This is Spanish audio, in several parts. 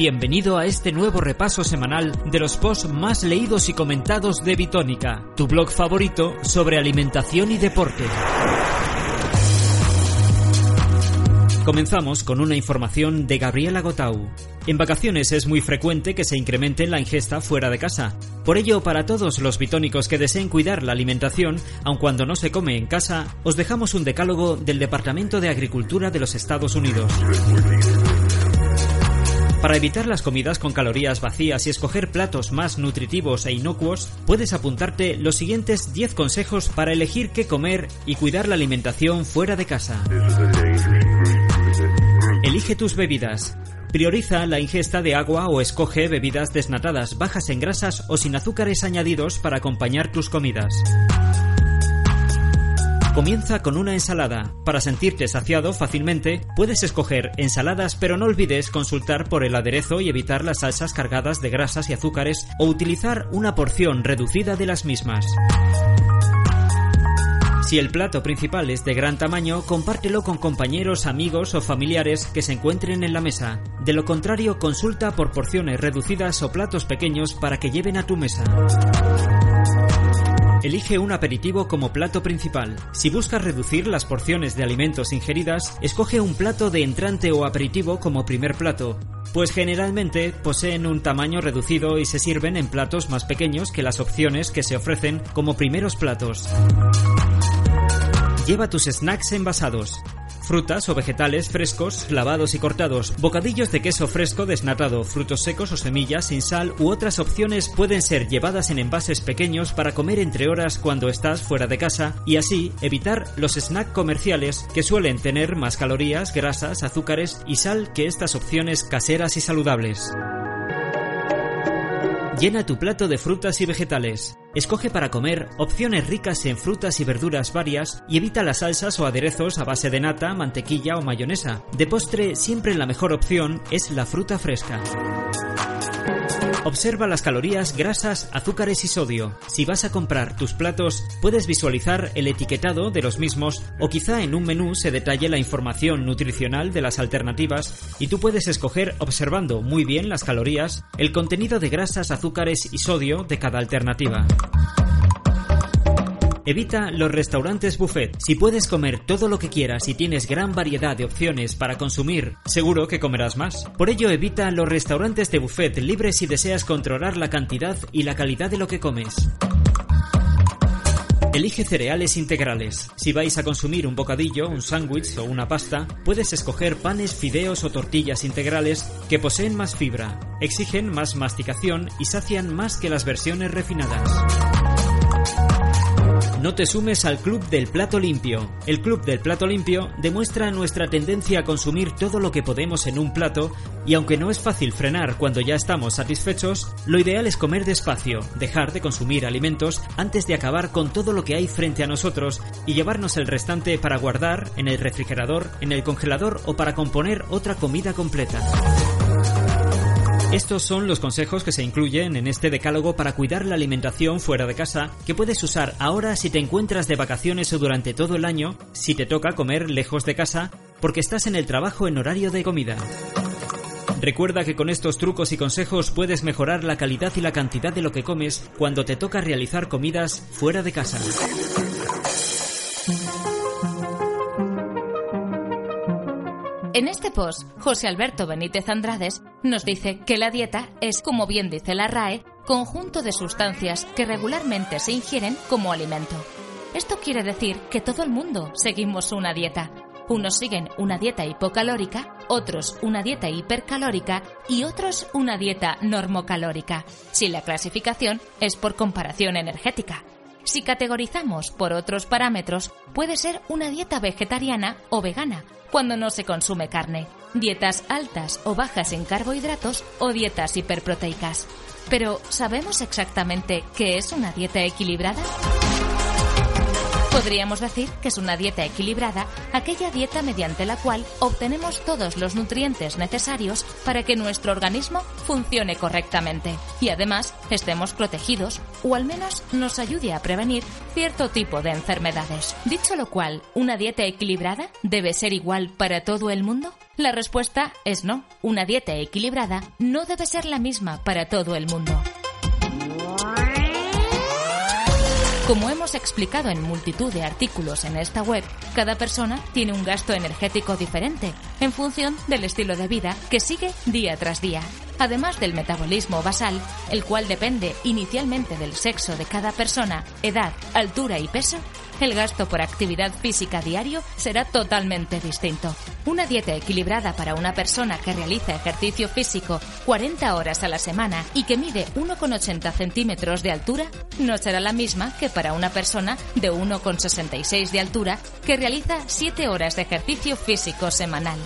Bienvenido a este nuevo repaso semanal de los posts más leídos y comentados de Bitónica, tu blog favorito sobre alimentación y deporte. Comenzamos con una información de Gabriela Gotau. En vacaciones es muy frecuente que se incremente la ingesta fuera de casa. Por ello, para todos los bitónicos que deseen cuidar la alimentación, aun cuando no se come en casa, os dejamos un decálogo del Departamento de Agricultura de los Estados Unidos. Para evitar las comidas con calorías vacías y escoger platos más nutritivos e inocuos, puedes apuntarte los siguientes 10 consejos para elegir qué comer y cuidar la alimentación fuera de casa. Elige tus bebidas. Prioriza la ingesta de agua o escoge bebidas desnatadas, bajas en grasas o sin azúcares añadidos para acompañar tus comidas. Comienza con una ensalada. Para sentirte saciado fácilmente, puedes escoger ensaladas, pero no olvides consultar por el aderezo y evitar las salsas cargadas de grasas y azúcares o utilizar una porción reducida de las mismas. Si el plato principal es de gran tamaño, compártelo con compañeros, amigos o familiares que se encuentren en la mesa. De lo contrario, consulta por porciones reducidas o platos pequeños para que lleven a tu mesa. Elige un aperitivo como plato principal. Si buscas reducir las porciones de alimentos ingeridas, escoge un plato de entrante o aperitivo como primer plato, pues generalmente poseen un tamaño reducido y se sirven en platos más pequeños que las opciones que se ofrecen como primeros platos. Lleva tus snacks envasados frutas o vegetales frescos, lavados y cortados, bocadillos de queso fresco desnatado, frutos secos o semillas sin sal u otras opciones pueden ser llevadas en envases pequeños para comer entre horas cuando estás fuera de casa y así evitar los snacks comerciales que suelen tener más calorías, grasas, azúcares y sal que estas opciones caseras y saludables. Llena tu plato de frutas y vegetales. Escoge para comer opciones ricas en frutas y verduras varias y evita las salsas o aderezos a base de nata, mantequilla o mayonesa. De postre, siempre la mejor opción es la fruta fresca. Observa las calorías, grasas, azúcares y sodio. Si vas a comprar tus platos, puedes visualizar el etiquetado de los mismos o quizá en un menú se detalle la información nutricional de las alternativas y tú puedes escoger observando muy bien las calorías, el contenido de grasas, azúcares y sodio de cada alternativa. Evita los restaurantes buffet. Si puedes comer todo lo que quieras y tienes gran variedad de opciones para consumir, seguro que comerás más. Por ello, evita los restaurantes de buffet libres si deseas controlar la cantidad y la calidad de lo que comes. Elige cereales integrales. Si vais a consumir un bocadillo, un sándwich o una pasta, puedes escoger panes, fideos o tortillas integrales que poseen más fibra, exigen más masticación y sacian más que las versiones refinadas. No te sumes al Club del Plato Limpio. El Club del Plato Limpio demuestra nuestra tendencia a consumir todo lo que podemos en un plato y aunque no es fácil frenar cuando ya estamos satisfechos, lo ideal es comer despacio, dejar de consumir alimentos antes de acabar con todo lo que hay frente a nosotros y llevarnos el restante para guardar en el refrigerador, en el congelador o para componer otra comida completa. Estos son los consejos que se incluyen en este decálogo para cuidar la alimentación fuera de casa que puedes usar ahora si te encuentras de vacaciones o durante todo el año, si te toca comer lejos de casa porque estás en el trabajo en horario de comida. Recuerda que con estos trucos y consejos puedes mejorar la calidad y la cantidad de lo que comes cuando te toca realizar comidas fuera de casa. En este post, José Alberto Benítez Andrades nos dice que la dieta es, como bien dice la RAE, conjunto de sustancias que regularmente se ingieren como alimento. Esto quiere decir que todo el mundo seguimos una dieta. Unos siguen una dieta hipocalórica, otros una dieta hipercalórica y otros una dieta normocalórica, si la clasificación es por comparación energética. Si categorizamos por otros parámetros, puede ser una dieta vegetariana o vegana, cuando no se consume carne, dietas altas o bajas en carbohidratos o dietas hiperproteicas. Pero, ¿sabemos exactamente qué es una dieta equilibrada? Podríamos decir que es una dieta equilibrada, aquella dieta mediante la cual obtenemos todos los nutrientes necesarios para que nuestro organismo funcione correctamente y además estemos protegidos o al menos nos ayude a prevenir cierto tipo de enfermedades. Dicho lo cual, ¿una dieta equilibrada debe ser igual para todo el mundo? La respuesta es no. Una dieta equilibrada no debe ser la misma para todo el mundo. Como hemos explicado en multitud de artículos en esta web, cada persona tiene un gasto energético diferente en función del estilo de vida que sigue día tras día. Además del metabolismo basal, el cual depende inicialmente del sexo de cada persona, edad, altura y peso, el gasto por actividad física diario será totalmente distinto. Una dieta equilibrada para una persona que realiza ejercicio físico 40 horas a la semana y que mide 1,80 centímetros de altura no será la misma que para una persona de 1,66 de altura que realiza 7 horas de ejercicio físico semanal.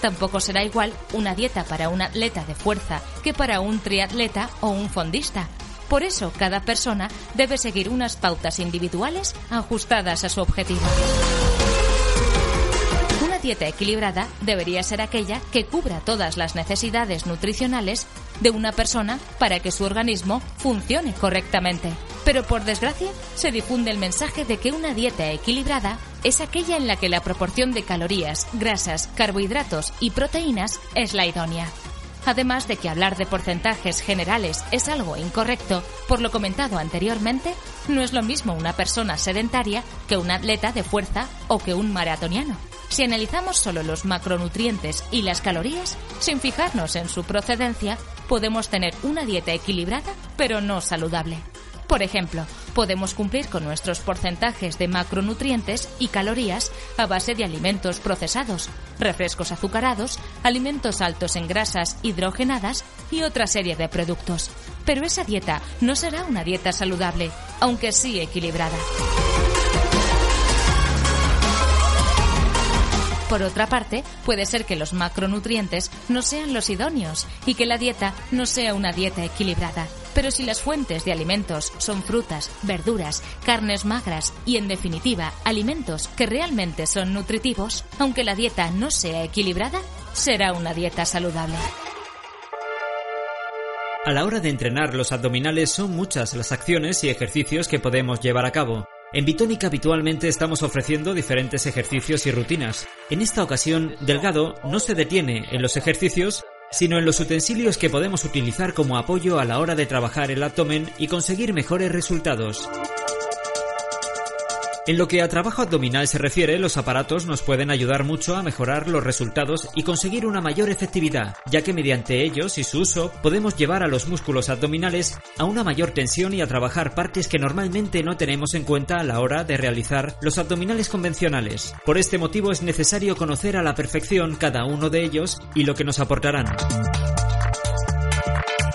Tampoco será igual una dieta para un atleta de fuerza que para un triatleta o un fondista, por eso, cada persona debe seguir unas pautas individuales ajustadas a su objetivo. Una dieta equilibrada debería ser aquella que cubra todas las necesidades nutricionales de una persona para que su organismo funcione correctamente. Pero por desgracia, se difunde el mensaje de que una dieta equilibrada es aquella en la que la proporción de calorías, grasas, carbohidratos y proteínas es la idónea además de que hablar de porcentajes generales es algo incorrecto, por lo comentado anteriormente, no es lo mismo una persona sedentaria que un atleta de fuerza o que un maratoniano. Si analizamos solo los macronutrientes y las calorías, sin fijarnos en su procedencia, podemos tener una dieta equilibrada pero no saludable. Por ejemplo, podemos cumplir con nuestros porcentajes de macronutrientes y calorías a base de alimentos procesados, refrescos azucarados, alimentos altos en grasas hidrogenadas y otra serie de productos. Pero esa dieta no será una dieta saludable, aunque sí equilibrada. Por otra parte, puede ser que los macronutrientes no sean los idóneos y que la dieta no sea una dieta equilibrada. Pero si las fuentes de alimentos son frutas, verduras, carnes magras y, en definitiva, alimentos que realmente son nutritivos, aunque la dieta no sea equilibrada, será una dieta saludable. A la hora de entrenar los abdominales son muchas las acciones y ejercicios que podemos llevar a cabo. En Bitónica habitualmente estamos ofreciendo diferentes ejercicios y rutinas. En esta ocasión, Delgado no se detiene en los ejercicios, sino en los utensilios que podemos utilizar como apoyo a la hora de trabajar el abdomen y conseguir mejores resultados. En lo que a trabajo abdominal se refiere, los aparatos nos pueden ayudar mucho a mejorar los resultados y conseguir una mayor efectividad, ya que mediante ellos y su uso podemos llevar a los músculos abdominales a una mayor tensión y a trabajar partes que normalmente no tenemos en cuenta a la hora de realizar los abdominales convencionales. Por este motivo es necesario conocer a la perfección cada uno de ellos y lo que nos aportarán.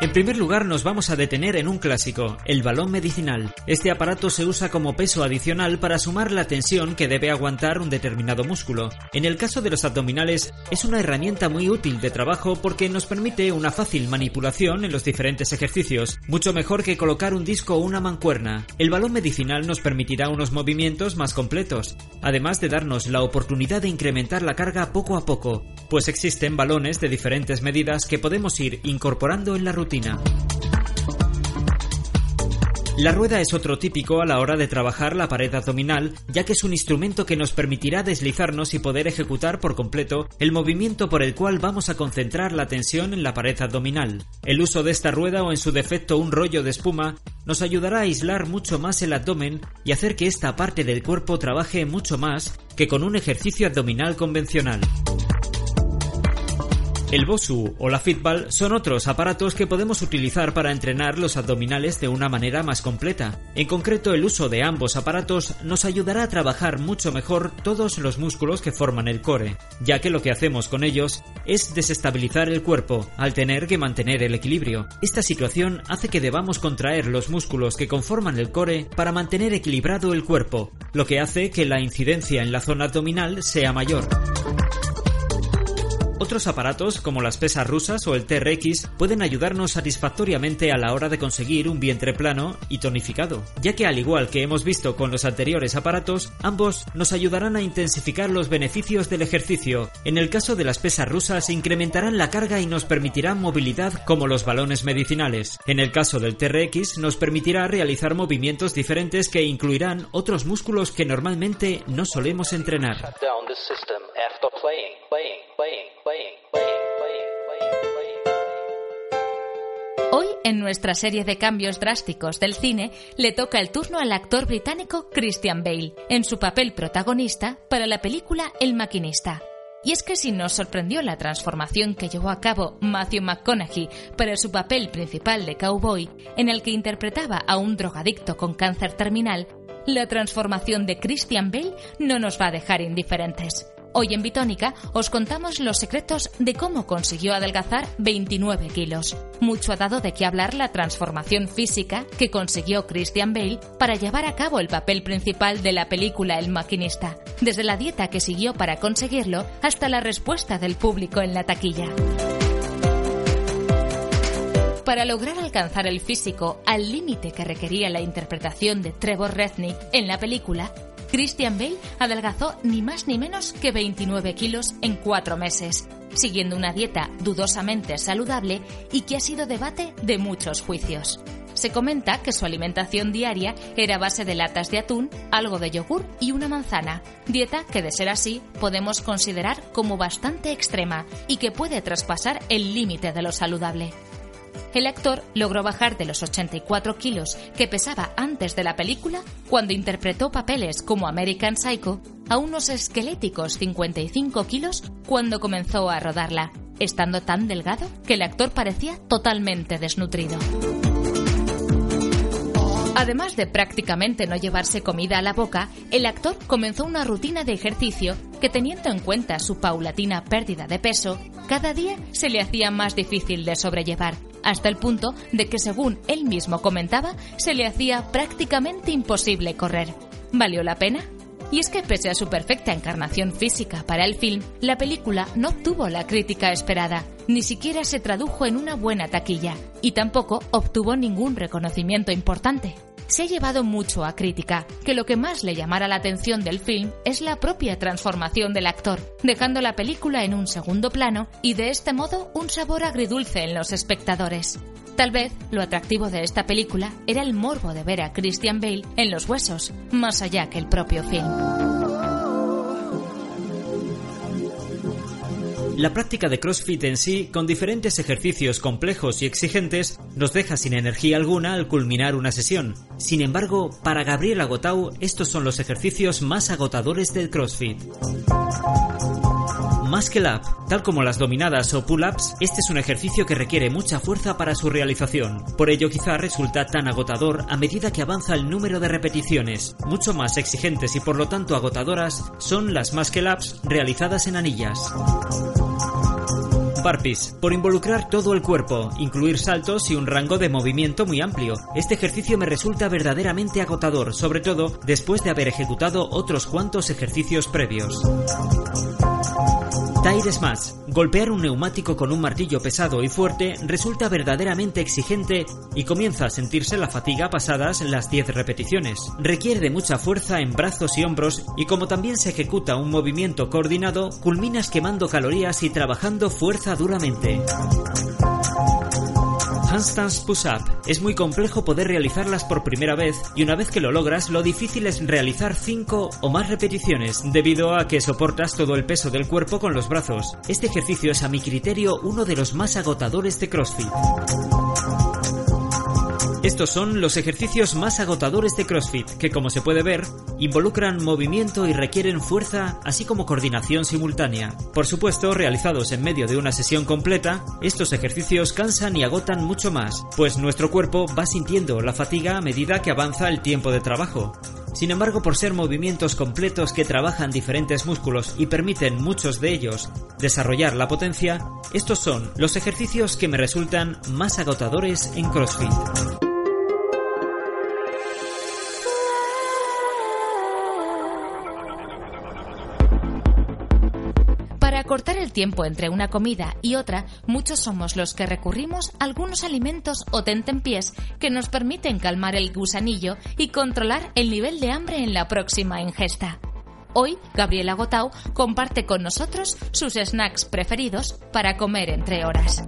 En primer lugar nos vamos a detener en un clásico, el balón medicinal. Este aparato se usa como peso adicional para sumar la tensión que debe aguantar un determinado músculo. En el caso de los abdominales es una herramienta muy útil de trabajo porque nos permite una fácil manipulación en los diferentes ejercicios, mucho mejor que colocar un disco o una mancuerna. El balón medicinal nos permitirá unos movimientos más completos, además de darnos la oportunidad de incrementar la carga poco a poco, pues existen balones de diferentes medidas que podemos ir incorporando en la rutina la rueda es otro típico a la hora de trabajar la pared abdominal, ya que es un instrumento que nos permitirá deslizarnos y poder ejecutar por completo el movimiento por el cual vamos a concentrar la tensión en la pared abdominal. El uso de esta rueda o en su defecto un rollo de espuma nos ayudará a aislar mucho más el abdomen y hacer que esta parte del cuerpo trabaje mucho más que con un ejercicio abdominal convencional. El Bosu o la Fitball son otros aparatos que podemos utilizar para entrenar los abdominales de una manera más completa. En concreto, el uso de ambos aparatos nos ayudará a trabajar mucho mejor todos los músculos que forman el core, ya que lo que hacemos con ellos es desestabilizar el cuerpo al tener que mantener el equilibrio. Esta situación hace que debamos contraer los músculos que conforman el core para mantener equilibrado el cuerpo, lo que hace que la incidencia en la zona abdominal sea mayor. Otros aparatos, como las pesas rusas o el TRX, pueden ayudarnos satisfactoriamente a la hora de conseguir un vientre plano y tonificado, ya que al igual que hemos visto con los anteriores aparatos, ambos nos ayudarán a intensificar los beneficios del ejercicio. En el caso de las pesas rusas, incrementarán la carga y nos permitirán movilidad como los balones medicinales. En el caso del TRX, nos permitirá realizar movimientos diferentes que incluirán otros músculos que normalmente no solemos entrenar. Hoy, en nuestra serie de cambios drásticos del cine, le toca el turno al actor británico Christian Bale, en su papel protagonista para la película El maquinista. Y es que si nos sorprendió la transformación que llevó a cabo Matthew McConaughey para su papel principal de cowboy, en el que interpretaba a un drogadicto con cáncer terminal, la transformación de Christian Bale no nos va a dejar indiferentes. Hoy en Bitónica os contamos los secretos de cómo consiguió adelgazar 29 kilos. Mucho ha dado de qué hablar la transformación física que consiguió Christian Bale para llevar a cabo el papel principal de la película El maquinista, desde la dieta que siguió para conseguirlo hasta la respuesta del público en la taquilla. Para lograr alcanzar el físico al límite que requería la interpretación de Trevor Rednick en la película, Christian Bale adelgazó ni más ni menos que 29 kilos en cuatro meses, siguiendo una dieta dudosamente saludable y que ha sido debate de muchos juicios. Se comenta que su alimentación diaria era base de latas de atún, algo de yogur y una manzana, dieta que de ser así podemos considerar como bastante extrema y que puede traspasar el límite de lo saludable el actor logró bajar de los 84 kilos que pesaba antes de la película cuando interpretó papeles como American Psycho a unos esqueléticos 55 kilos cuando comenzó a rodarla, estando tan delgado que el actor parecía totalmente desnutrido. Además de prácticamente no llevarse comida a la boca, el actor comenzó una rutina de ejercicio que teniendo en cuenta su paulatina pérdida de peso, cada día se le hacía más difícil de sobrellevar, hasta el punto de que según él mismo comentaba, se le hacía prácticamente imposible correr. ¿Valió la pena? Y es que pese a su perfecta encarnación física para el film, la película no obtuvo la crítica esperada, ni siquiera se tradujo en una buena taquilla, y tampoco obtuvo ningún reconocimiento importante se ha llevado mucho a crítica, que lo que más le llamara la atención del film es la propia transformación del actor, dejando la película en un segundo plano y de este modo un sabor agridulce en los espectadores. Tal vez lo atractivo de esta película era el morbo de ver a Christian Bale en los huesos, más allá que el propio film. La práctica de CrossFit en sí, con diferentes ejercicios complejos y exigentes, nos deja sin energía alguna al culminar una sesión. Sin embargo, para Gabriel Agotau, estos son los ejercicios más agotadores del CrossFit. Muscle Up, tal como las dominadas o pull-ups, este es un ejercicio que requiere mucha fuerza para su realización. Por ello quizá resulta tan agotador a medida que avanza el número de repeticiones. Mucho más exigentes y por lo tanto agotadoras son las Muscle Ups realizadas en anillas. Por involucrar todo el cuerpo, incluir saltos y un rango de movimiento muy amplio. Este ejercicio me resulta verdaderamente agotador, sobre todo después de haber ejecutado otros cuantos ejercicios previos. Tire Smash. Golpear un neumático con un martillo pesado y fuerte resulta verdaderamente exigente y comienza a sentirse la fatiga pasadas las 10 repeticiones. Requiere de mucha fuerza en brazos y hombros y como también se ejecuta un movimiento coordinado, culminas quemando calorías y trabajando fuerza duramente. Handstands Push-Up. Es muy complejo poder realizarlas por primera vez y una vez que lo logras, lo difícil es realizar 5 o más repeticiones debido a que soportas todo el peso del cuerpo con los brazos. Este ejercicio es a mi criterio uno de los más agotadores de CrossFit. Estos son los ejercicios más agotadores de CrossFit, que como se puede ver, involucran movimiento y requieren fuerza, así como coordinación simultánea. Por supuesto, realizados en medio de una sesión completa, estos ejercicios cansan y agotan mucho más, pues nuestro cuerpo va sintiendo la fatiga a medida que avanza el tiempo de trabajo. Sin embargo, por ser movimientos completos que trabajan diferentes músculos y permiten muchos de ellos desarrollar la potencia, estos son los ejercicios que me resultan más agotadores en CrossFit. Tiempo entre una comida y otra, muchos somos los que recurrimos a algunos alimentos o tentempiés que nos permiten calmar el gusanillo y controlar el nivel de hambre en la próxima ingesta. Hoy, Gabriela Gotau comparte con nosotros sus snacks preferidos para comer entre horas.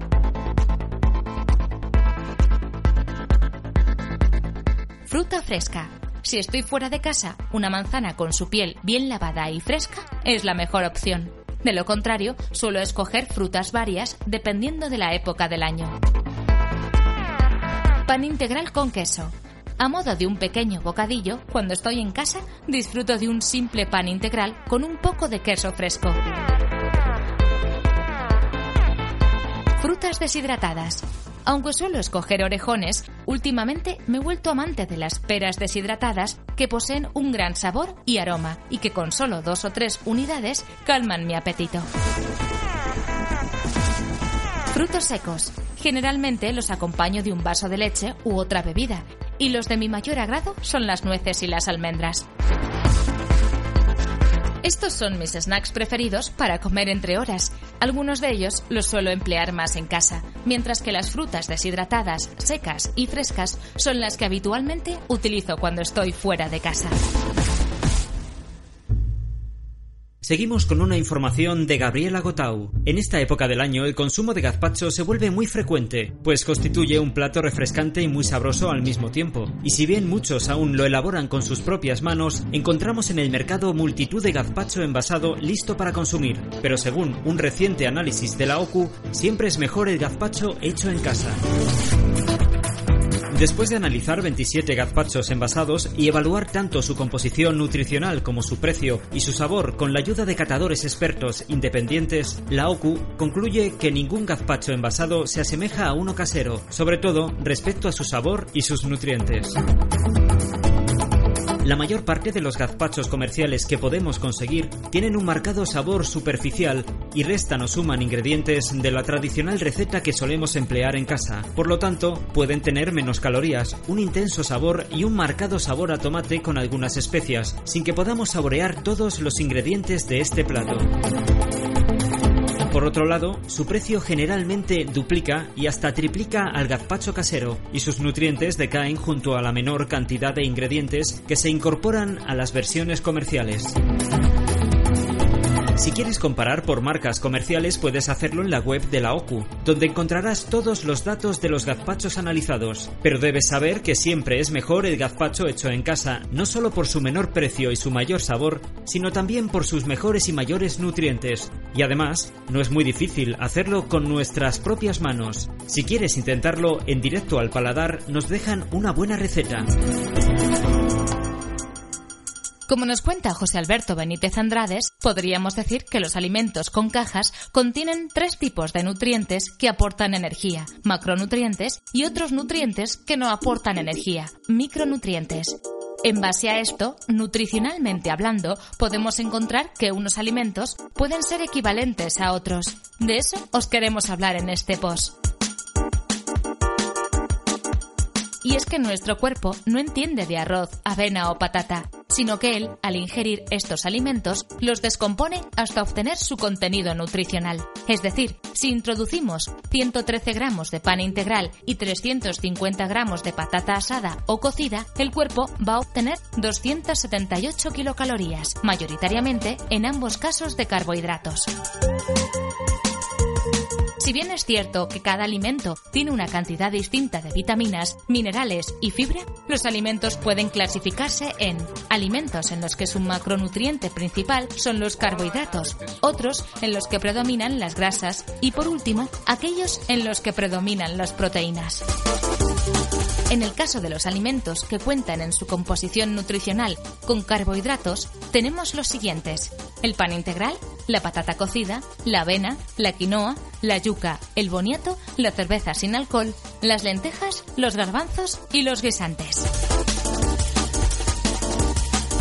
Fruta fresca. Si estoy fuera de casa, una manzana con su piel bien lavada y fresca es la mejor opción. De lo contrario, suelo escoger frutas varias dependiendo de la época del año. Pan integral con queso. A modo de un pequeño bocadillo, cuando estoy en casa, disfruto de un simple pan integral con un poco de queso fresco. Frutas deshidratadas. Aunque suelo escoger orejones, últimamente me he vuelto amante de las peras deshidratadas que poseen un gran sabor y aroma y que con solo dos o tres unidades calman mi apetito. Frutos secos. Generalmente los acompaño de un vaso de leche u otra bebida y los de mi mayor agrado son las nueces y las almendras. Estos son mis snacks preferidos para comer entre horas. Algunos de ellos los suelo emplear más en casa, mientras que las frutas deshidratadas, secas y frescas son las que habitualmente utilizo cuando estoy fuera de casa. Seguimos con una información de Gabriela Gotau. En esta época del año el consumo de gazpacho se vuelve muy frecuente, pues constituye un plato refrescante y muy sabroso al mismo tiempo. Y si bien muchos aún lo elaboran con sus propias manos, encontramos en el mercado multitud de gazpacho envasado listo para consumir. Pero según un reciente análisis de la OCU, siempre es mejor el gazpacho hecho en casa. Después de analizar 27 gazpachos envasados y evaluar tanto su composición nutricional como su precio y su sabor con la ayuda de catadores expertos independientes, la OCU concluye que ningún gazpacho envasado se asemeja a uno casero, sobre todo respecto a su sabor y sus nutrientes. La mayor parte de los gazpachos comerciales que podemos conseguir tienen un marcado sabor superficial y restan o suman ingredientes de la tradicional receta que solemos emplear en casa. Por lo tanto, pueden tener menos calorías, un intenso sabor y un marcado sabor a tomate con algunas especias, sin que podamos saborear todos los ingredientes de este plato. Por otro lado, su precio generalmente duplica y hasta triplica al gazpacho casero, y sus nutrientes decaen junto a la menor cantidad de ingredientes que se incorporan a las versiones comerciales. Si quieres comparar por marcas comerciales puedes hacerlo en la web de la OCU, donde encontrarás todos los datos de los gazpachos analizados. Pero debes saber que siempre es mejor el gazpacho hecho en casa, no solo por su menor precio y su mayor sabor, sino también por sus mejores y mayores nutrientes. Y además, no es muy difícil hacerlo con nuestras propias manos. Si quieres intentarlo en directo al paladar, nos dejan una buena receta. Como nos cuenta José Alberto Benítez Andrades, podríamos decir que los alimentos con cajas contienen tres tipos de nutrientes que aportan energía, macronutrientes y otros nutrientes que no aportan energía, micronutrientes. En base a esto, nutricionalmente hablando, podemos encontrar que unos alimentos pueden ser equivalentes a otros. De eso os queremos hablar en este post. Y es que nuestro cuerpo no entiende de arroz, avena o patata, sino que él, al ingerir estos alimentos, los descompone hasta obtener su contenido nutricional. Es decir, si introducimos 113 gramos de pan integral y 350 gramos de patata asada o cocida, el cuerpo va a obtener 278 kilocalorías, mayoritariamente en ambos casos de carbohidratos. Si bien es cierto que cada alimento tiene una cantidad distinta de vitaminas, minerales y fibra, los alimentos pueden clasificarse en alimentos en los que su macronutriente principal son los carbohidratos, otros en los que predominan las grasas y por último, aquellos en los que predominan las proteínas. En el caso de los alimentos que cuentan en su composición nutricional con carbohidratos, tenemos los siguientes. El pan integral, la patata cocida, la avena, la quinoa, la yuca, el boniato, la cerveza sin alcohol, las lentejas, los garbanzos y los guisantes.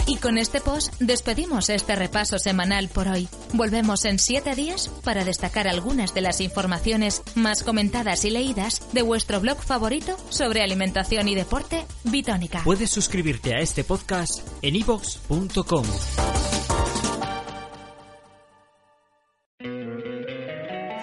Y con este post despedimos este repaso semanal por hoy. Volvemos en siete días para destacar algunas de las informaciones más comentadas y leídas de vuestro blog favorito sobre alimentación y deporte, Bitónica. Puedes suscribirte a este podcast en ivox.com.